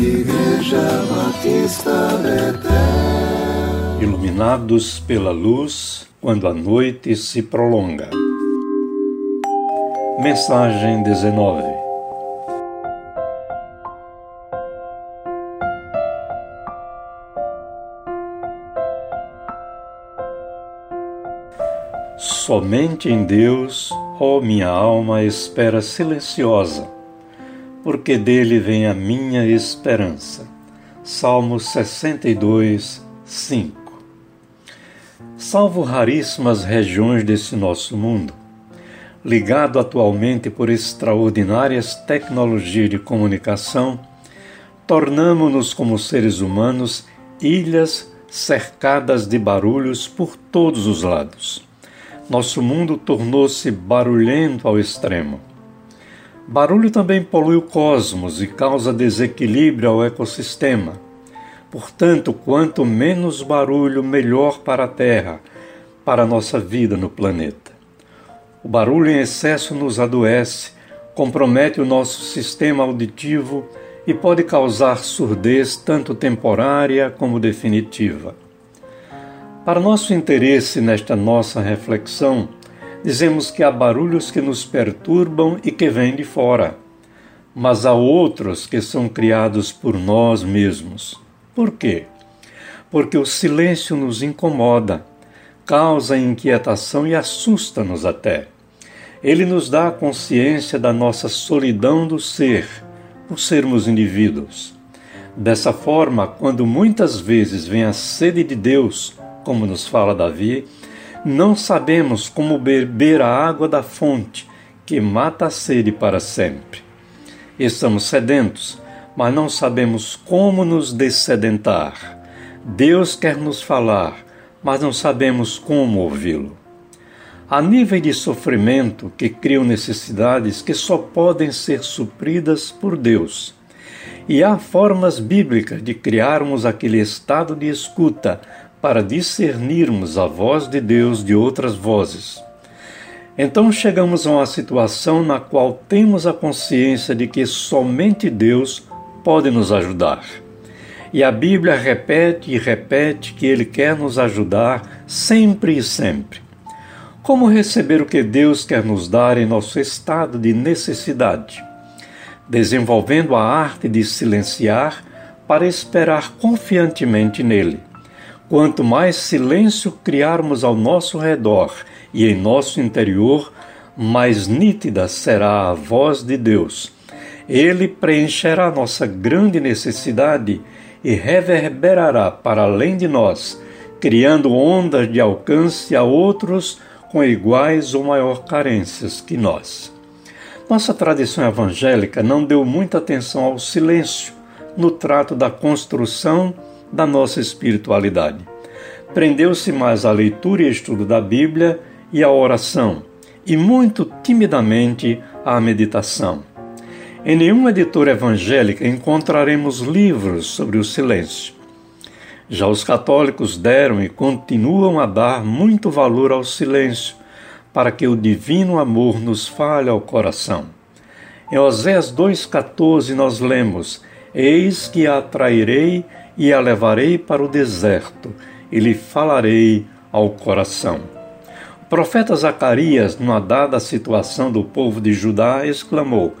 Igreja Batista Betel. Iluminados pela luz quando a noite se prolonga. Mensagem 19 Somente em Deus, ó minha alma, espera silenciosa porque dele vem a minha esperança. Salmo 62, 5. Salvo raríssimas regiões desse nosso mundo, ligado atualmente por extraordinárias tecnologias de comunicação, tornamo-nos como seres humanos ilhas cercadas de barulhos por todos os lados. Nosso mundo tornou-se barulhento ao extremo Barulho também polui o cosmos e causa desequilíbrio ao ecossistema. Portanto, quanto menos barulho, melhor para a Terra, para a nossa vida no planeta. O barulho em excesso nos adoece, compromete o nosso sistema auditivo e pode causar surdez tanto temporária como definitiva. Para nosso interesse nesta nossa reflexão, dizemos que há barulhos que nos perturbam e que vêm de fora, mas há outros que são criados por nós mesmos. Por quê? Porque o silêncio nos incomoda, causa inquietação e assusta-nos até. Ele nos dá a consciência da nossa solidão do ser, por sermos indivíduos. Dessa forma, quando muitas vezes vem a sede de Deus, como nos fala Davi, não sabemos como beber a água da fonte que mata a sede para sempre. Estamos sedentos, mas não sabemos como nos dessedentar. Deus quer nos falar, mas não sabemos como ouvi-lo. Há níveis de sofrimento que criam necessidades que só podem ser supridas por Deus. E há formas bíblicas de criarmos aquele estado de escuta para discernirmos a voz de Deus de outras vozes. Então chegamos a uma situação na qual temos a consciência de que somente Deus pode nos ajudar. E a Bíblia repete e repete que Ele quer nos ajudar sempre e sempre. Como receber o que Deus quer nos dar em nosso estado de necessidade? Desenvolvendo a arte de silenciar para esperar confiantemente nele Quanto mais silêncio criarmos ao nosso redor e em nosso interior, mais nítida será a voz de Deus. Ele preencherá nossa grande necessidade e reverberará para além de nós, criando ondas de alcance a outros com iguais ou maior carências que nós. Nossa tradição evangélica não deu muita atenção ao silêncio no trato da construção da nossa espiritualidade. Prendeu-se mais à leitura e estudo da Bíblia e à oração, e muito timidamente à meditação. Em nenhuma editora evangélica encontraremos livros sobre o silêncio. Já os católicos deram e continuam a dar muito valor ao silêncio, para que o divino amor nos fale ao coração. Em Oséias 2,14 nós lemos: Eis que atrairei e a levarei para o deserto, e lhe falarei ao coração. O profeta Zacarias, numa dada situação do povo de Judá, exclamou: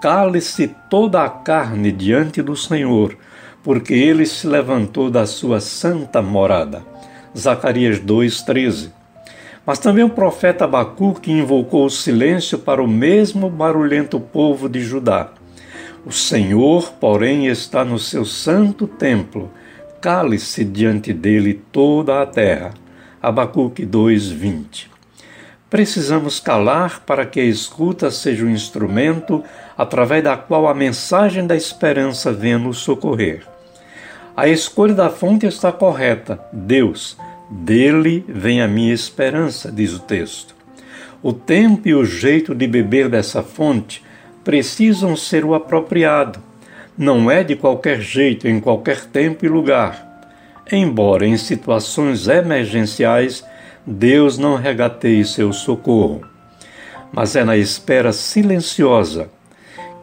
Cale-se toda a carne diante do Senhor, porque ele se levantou da sua santa morada. Zacarias 2,13. Mas também o profeta Abacuque invocou o silêncio para o mesmo barulhento povo de Judá. O Senhor, porém, está no seu santo templo. Cale-se diante dele toda a terra. Abacuque 2:20. Precisamos calar para que a escuta seja um instrumento através da qual a mensagem da esperança venha nos socorrer. A escolha da fonte está correta. Deus, dele vem a minha esperança, diz o texto. O tempo e o jeito de beber dessa fonte precisam ser o apropriado. Não é de qualquer jeito, em qualquer tempo e lugar. Embora em situações emergenciais Deus não regateie seu socorro, mas é na espera silenciosa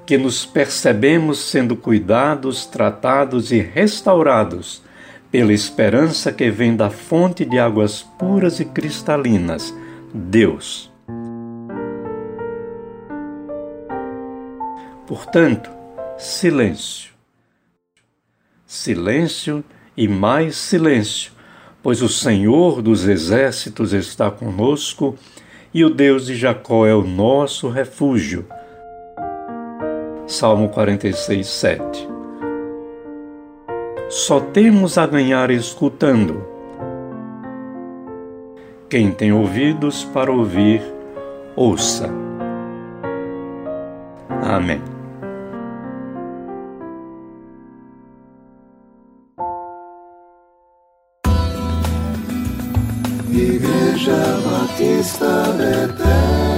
que nos percebemos sendo cuidados, tratados e restaurados pela esperança que vem da fonte de águas puras e cristalinas, Deus. Portanto, silêncio. Silêncio e mais silêncio, pois o Senhor dos exércitos está conosco e o Deus de Jacó é o nosso refúgio. Salmo 46, 7. Só temos a ganhar escutando. Quem tem ouvidos para ouvir, ouça. Amém. Jean-Baptiste Vettel.